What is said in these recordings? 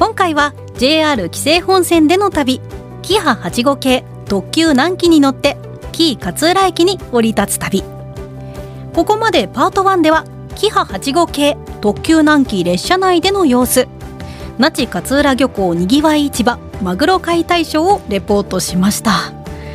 今回は JR 紀勢本線での旅キハ8号系特急南紀に乗って紀伊勝浦駅に降り立つ旅。ここまでパート1ではキハ8号系特急南紀列車内での様子。那智勝浦漁港にぎわい市場マグロ解体ショーをレポートしました。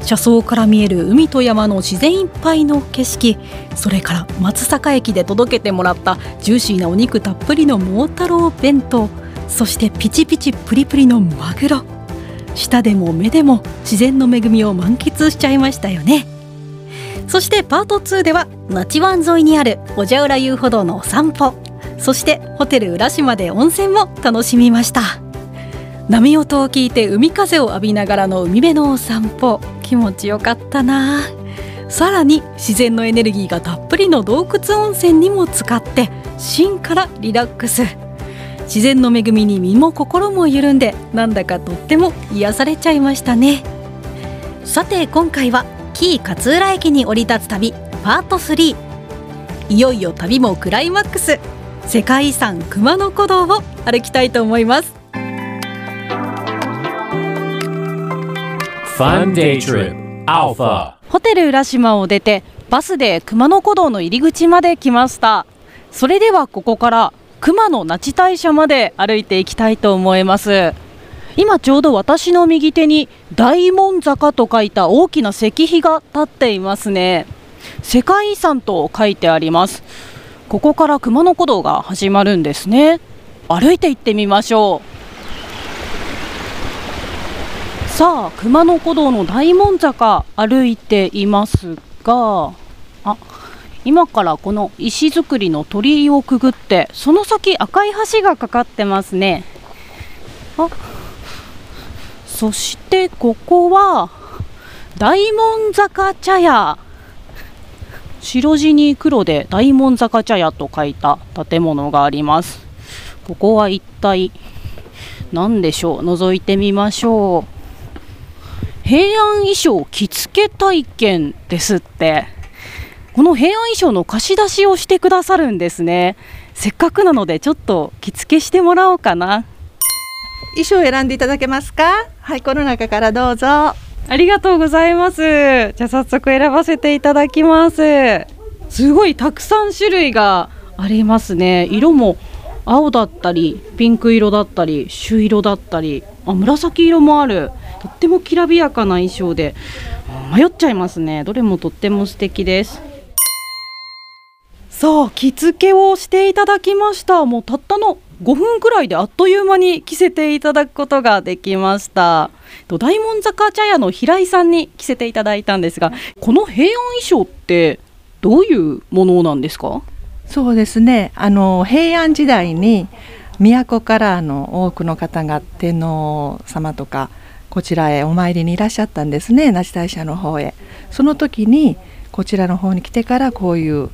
車窓から見える海と山の自然いっぱいの景色それから松坂駅で届けてもらったジューシーなお肉たっぷりの桃太郎弁当。そしてピチピチプリプリのマグロ。舌でも目でも自然の恵みを満喫しちゃいましたよね。そしてパート2では那智湾沿いにある小蛇浦遊歩道のお散歩。そしてホテル浦島で温泉も楽しみました。波音を聞いて海風を浴びながらの海辺のお散歩。気持ちよかったな。さらに自然のエネルギーがたっぷりの洞窟温泉にも使って芯からリラックス。自然の恵みに身も心も緩んでなんだかとっても癒されちゃいましたね。さて今回は紀伊勝浦駅に降り立つ旅パート3いよいよ旅もクライマックス。世界遺産熊野古道を歩きたいと思います。Fun Day Trip Alpha. ホテル浦島を出てバスで熊野古道の入り口まで来ました。それではここから熊野那智大社まで歩いていきたいと思います。今ちょうど私の右手に大門坂と書いた大きな石碑が立っていますね。世界遺産と書いてあります。ここから熊野古道が始まるんですね。歩いて行ってみましょう。さあ熊野古道の大門坂歩いていますがあ今からこの石造りの鳥居をくぐってその先赤い橋がかかってますね。あそしてここは大門坂茶屋。白地に黒で大門坂茶屋と書いた建物があります。ここは一体何でしょう？覗いてみましょう。平安衣装着付け体験ですって。この平安衣装の貸し出しをしてくださるんですね。せっかくなのでちょっと着付けしてもらおうかな。衣装を選んでいただけますか？はいこの中からどうぞ。ありがとうございます。じゃあ早速選ばせていただきます。すごいたくさん種類がありますね。色も青だったりピンク色だったり朱色だったり。あ紫色もある。とってもきらびやかな衣装で。迷っちゃいますね。どれもとっても素敵ですさあ着付けをしていただきました。もうたったの5分くらいであっという間に着せていただくことができました。大門坂茶屋の平井さんに着せていただいたんですがこの平安衣装ってどういうものなんですか？そうですね。あの平安時代に都からの多くの方が天皇様とかこちらへお参りにいらっしゃったんですね那智大社の方へ。その時にこちらの方に来てからこういう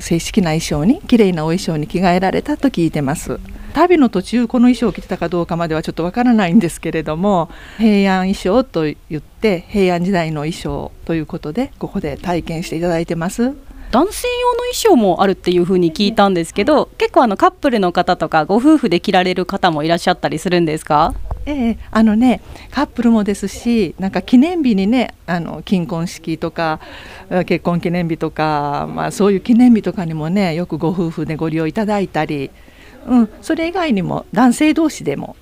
正式な衣装に綺麗なお衣装に着替えられたと聞いてます。旅の途中この衣装を着てたかどうかまではちょっとわからないんですけれども平安衣装と言って平安時代の衣装ということでここで体験していただいてます。男性用の衣装もあるっていう風に聞いたんですけど結構あのカップルの方とかご夫婦で着られる方もいらっしゃったりするんですか？ええ、あのねカップルもですしなんか記念日にねあの金婚式とか結婚記念日とか、まあ、そういう記念日とかにもねよくご夫婦でご利用いただいたり、うん、それ以外にも男性同士でも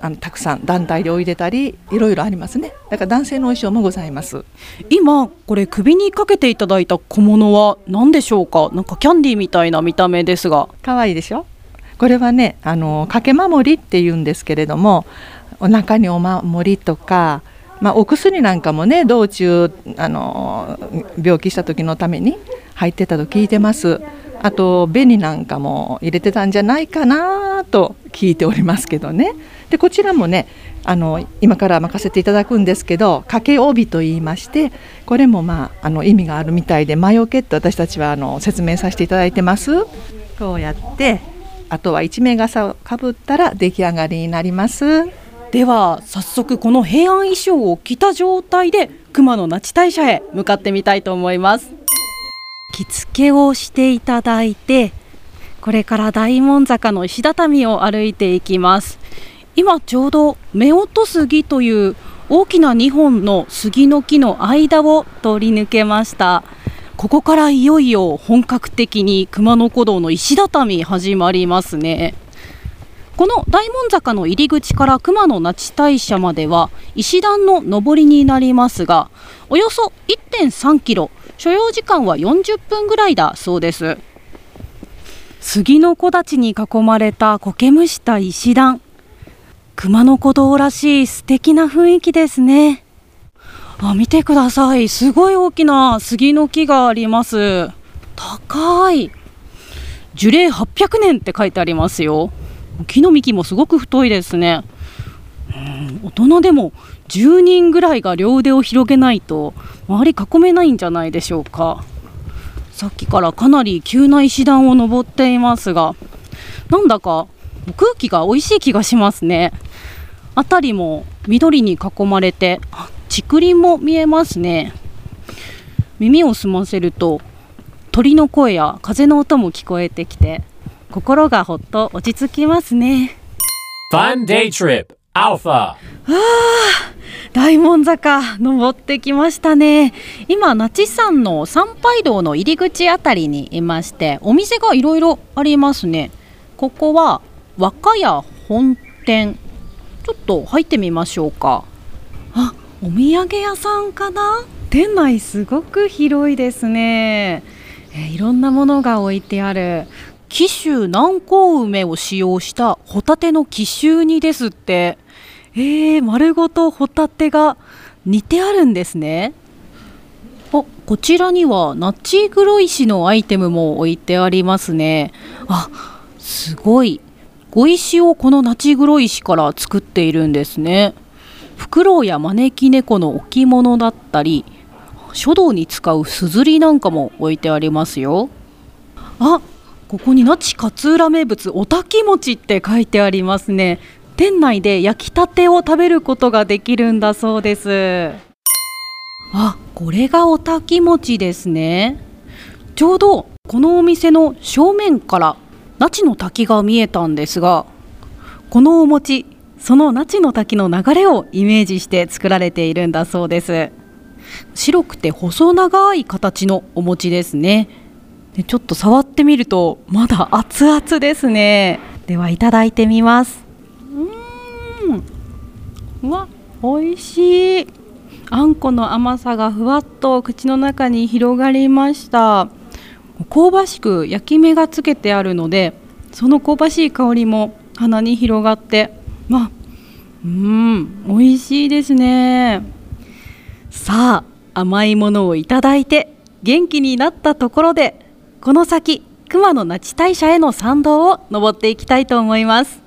あのたくさん団体でおいでたりいろいろありますね。だから男性の衣装もございます。今これ首にかけていただいた小物は何でしょうか？なんかキャンディーみたいな見た目ですが。可愛いでしょ？これはねあの掛け守りっていうんですけれどもお腹にお守りとか、まあ、お薬なんかもね道中あの病気した時のために入ってたと聞いてます。あと紅なんかも入れてたんじゃないかなと聞いておりますけどね。でこちらもねあの今から任せていただくんですけど掛け帯と言いましてこれもまああの意味があるみたいで魔除けって私たちはあの説明させていただいてます。こうやってあとは一名傘をかぶったら出来上がりになります。では早速この平安衣装を着た状態で熊野那智大社へ向かってみたいと思います。着付けをしていただいてこれから大門坂の石畳を歩いていきます。今ちょうど夫婦杉という大きな2本の杉の木の間を通り抜けました。ここからいよいよ本格的に熊野古道の石畳始まりますね。この大門坂の入り口から熊野那智大社までは石段の上りになりますがおよそ1.3キロ所要時間は40分ぐらいだそうです。杉の木立に囲まれた苔むした石段熊野古道らしい素敵な雰囲気ですね。あ見てください。すごい大きな杉の木があります。高い。樹齢800年って書いてありますよ。木の幹もすごく太いですね。うん大人でも10人ぐらいが両腕を広げないと周り囲めないんじゃないでしょうか。さっきからかなり急な石段を登っていますがなんだか空気が美味しい気がしますね。辺りも緑に囲まれて竹林も見えますね。耳を澄ませると鳥の声や風の音も聞こえてきて心がほっと落ち着きますね。Fun Day Trip Alpha. 大門坂登ってきましたね。今那智山の参拝道の入り口あたりにいましてお店がいろいろありますね。ここは若屋本店。ちょっと入ってみましょうか。あお土産屋さんかな？店内すごく広いですね、えーいろんなものが置いてある。紀州南高梅を使用したホタテの紀州煮ですって。えー、丸ごとホタテが煮てあるんですね。あこちらにはナッチ黒石のアイテムも置いてありますね。あすごい。碁石をこのナチグロ石から作っているんですね。フクロウや招き猫の置物だったり書道に使うすずりなんかも置いてありますよ。あここに那智勝浦名物おたき餅って書いてありますね。店内で焼きたてを食べることができるんだそうです。あこれがおたき餅ですね。ちょうどこのお店の正面から那智の滝が見えたんですがこのお餅その那智の滝の流れをイメージして作られているんだそうです。白くて細長い形のお餅ですね。でちょっと触ってみるとまだ熱々ですね。ではいただいてみます。うん。うわ美味しい。あんこの甘さがふわっと口の中に広がりました。香ばしく焼き目がつけてあるのでその香ばしい香りも鼻に広がってまあうん美味しいですね。さあ甘いものをいただいて元気になったところでこの先熊野那智大社への参道を登っていきたいと思います。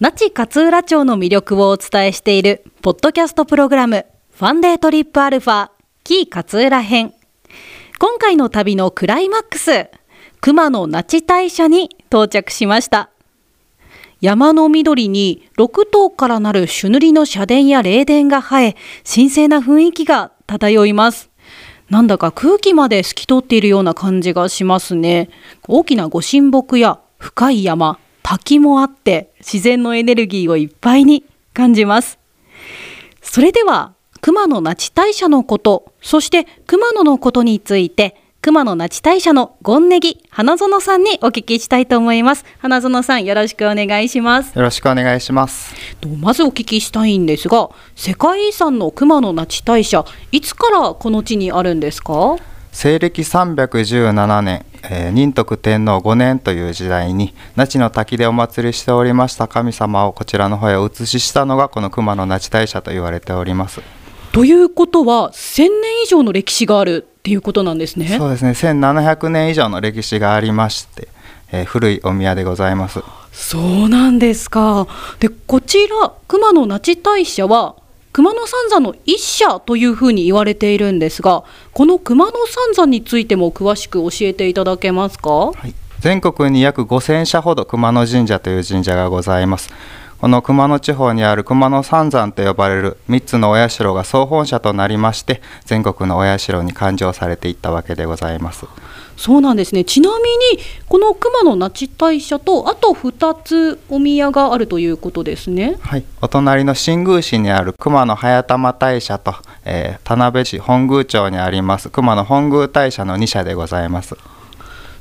那智勝浦町の魅力をお伝えしているポッドキャストプログラムファンデートリップアルファキー勝浦編。今回の旅のクライマックス熊野那智大社に到着しました。山の緑に6頭からなる朱塗りの社殿や霊殿が生え神聖な雰囲気が漂います。なんだか空気まで透き通っているような感じがしますね。大きなご神木や深い山滝もあって自然のエネルギーをいっぱいに感じます。それでは熊野那智大社のことそして熊野のことについて熊野那智大社のゴンネギ花園さんにお聞きしたいと思います花園さんよろしくお願いしますよろしくお願いします。とまずお聞きしたいんですが世界遺産の熊野那智大社いつからこの地にあるんですか？西暦317年、えー仁徳天皇5年という時代に那智の滝でお祭りしておりました神様をこちらの方へお移ししたのがこの熊野那智大社と言われております。ということは1000年以上の歴史があるっていうことなんですね。そうですね。1700年以上の歴史がありまして、えー古いお宮でございます。そうなんですか。でこちら熊野那智大社は熊野三山の一社というふうに言われているんですがこの熊野三山についても詳しく教えていただけますか？はい、全国に約5000社ほど熊野神社という神社がございますこの熊野地方にある熊野三山と呼ばれる3つのお社が総本社となりまして全国のお社に勘定されていったわけでございます。そうなんですね。ちなみにこの熊野那智大社とあと2つお宮があるということですね。はい、お隣の新宮市にある熊野早玉大社と、えー田辺市本宮町にあります熊野本宮大社の2社でございます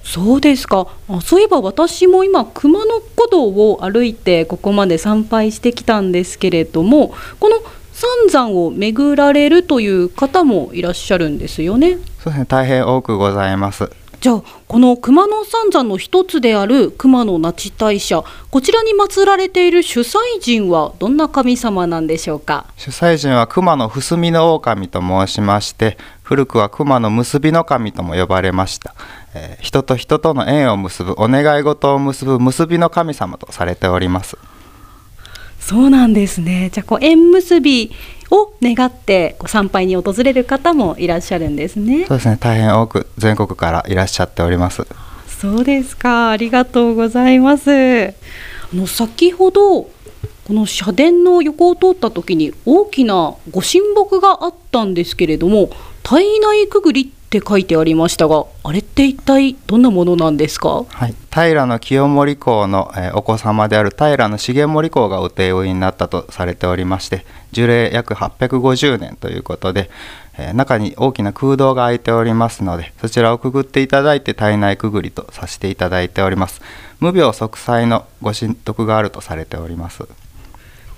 そうですか。あそういえば私も今熊野古道を歩いてここまで参拝してきたんですけれどもこの三山を巡られるという方もいらっしゃるんですよね。そうですね。大変多くございます。じゃあこの熊野三山の一つである熊野那智大社こちらに祀られている主催神はどんな神様なんでしょうか？主催神は熊野伏見の狼と申しまして古くは熊野結びの神とも呼ばれました、えー人と人との縁を結ぶお願い事を結ぶ結びの神様とされております。そうなんですねじゃあこう縁結びを願ってこう参拝に訪れる方もいらっしゃるんですねそうですね大変多く全国からいらっしゃっておりますそうですか。ありがとうございます。あの先ほどこの社殿の横を通った時に大きなご神木があったんですけれども、体内くぐりって書いてありましたが、あれって一体どんなものなんですか？はい、平清盛公の、えーお子様である平重盛公がお帝王になったとされておりまして樹齢約850年ということで、えー中に大きな空洞が開いておりますのでそちらをくぐっていただいて体内くぐりとさせていただいております。無病息災のご神徳があるとされております。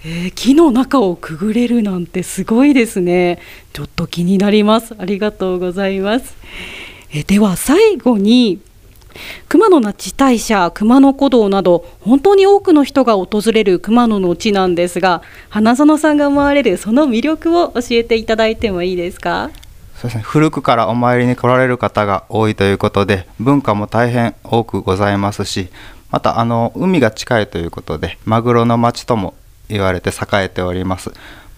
えー木の中をくぐれるなんてすごいですね。ちょっと気になります。ありがとうございます。えーでは最後に熊野那智大社、熊野古道など本当に多くの人が訪れる熊野の地なんですが、花園さんが思われるその魅力を教えていただいてもいいですか？そうですね、古くからお参りに来られる方が多いということで文化も大変多くございますしまたあの海が近いということでマグロの町とも言われて栄えております、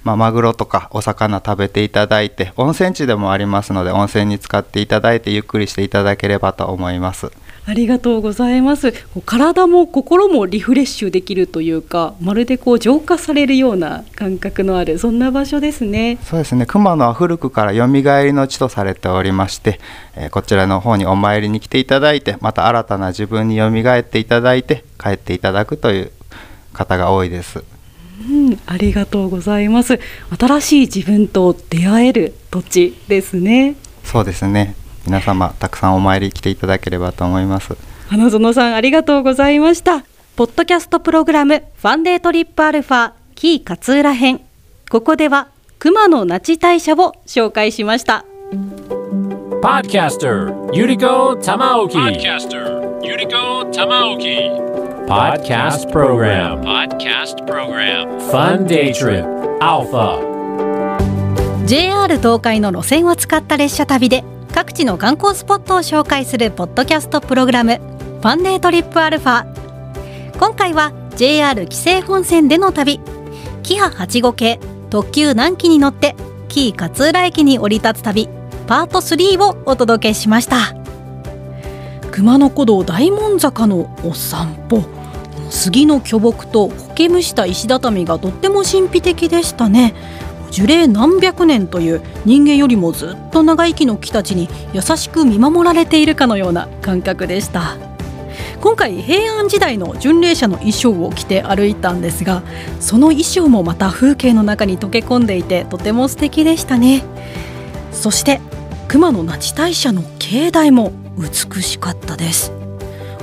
まあ、マグロとかお魚食べていただいて温泉地でもありますので温泉に使っていただいてゆっくりしていただければと思いますありがとうございます。体も心もリフレッシュできるというか、まるでこう浄化されるような感覚のあるそんな場所ですね。そうですね熊野は古くからよみがえりの地とされておりまして、えーこちらの方にお参りに来ていただいてまた新たな自分によみがえっていただいて帰っていただくという方が多いですうん、ありがとうございます。新しい自分と出会える土地ですね。そうですね皆様たくさんお参り来ていただければと思います花園さんありがとうございました。ポッドキャストプログラムファンデートリップアルファキー勝浦編。ここでは熊野那智大社を紹介しました。Podcaster Yuriko Tamaoki. Podcaster Yuriko Tamaoki. Podcast Program. Podcast Program. Fun Day Trip Alpha. JR 東海の路線を使った列車旅で各地の観光スポットを紹介するポッドキャストプログラム「ファンデートリップアルファ」今回は JR 紀勢本線での旅キハ85系特急南紀に乗って紀伊勝浦駅に降り立つ旅パート3をお届けしました熊野古道大門坂のお散歩杉の巨木と苔むした石畳がとっても神秘的でしたね。樹齢何百年という人間よりもずっと長生きの木たちに優しく見守られているかのような感覚でした。今回平安時代の巡礼者の衣装を着て歩いたんですがその衣装もまた風景の中に溶け込んでいてとても素敵でしたね。そして熊野那智大社の境内も美しかったです。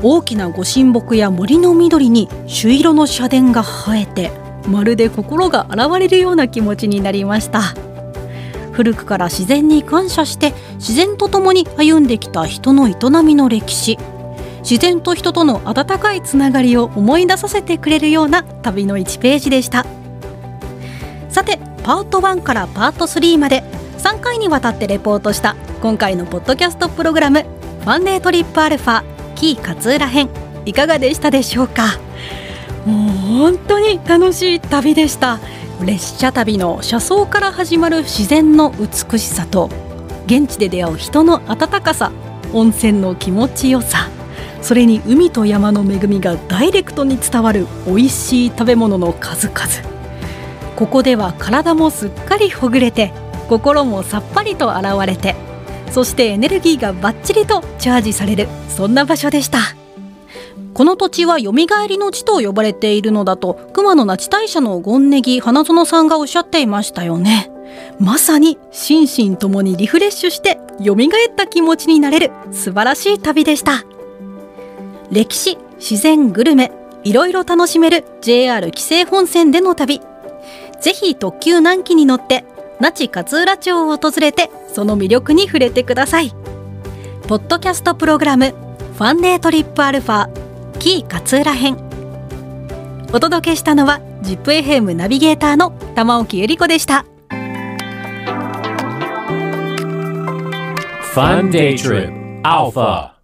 大きなご神木や森の緑に朱色の社殿が映えてまるで心が洗われるような気持ちになりました。古くから自然に感謝して自然と共に歩んできた人の営みの歴史。自然と人との温かいつながりを思い出させてくれるような旅の1ページでした。さてパート1からパート3まで3回にわたってレポートした今回のポッドキャストプログラム「ファンデートリップアルファ。キー勝浦編」いかがでしたでしょうか？もう本当に楽しい旅でした。列車旅の車窓から始まる自然の美しさと現地で出会う人の温かさ温泉の気持ちよさそれに海と山の恵みがダイレクトに伝わる美味しい食べ物の数々。ここでは体もすっかりほぐれて心もさっぱりと洗われてそしてエネルギーがバッチリとチャージされる。そんな場所でした。この土地は蘇りの地と呼ばれているのだと熊野那智大社の権ネギ花園さんがおっしゃっていましたよね。まさに心身ともにリフレッシュして蘇った気持ちになれる素晴らしい旅でした。歴史自然グルメいろいろ楽しめる JR 紀勢本線での旅。ぜひ特急南紀に乗って那智勝浦町を訪れてその魅力に触れてください。ポッドキャストプログラムファンデートリップアルファキー勝浦編。お届けしたのは ZIPFM ナビゲーターの玉置恵理子でした。Fun Day Trip Alpha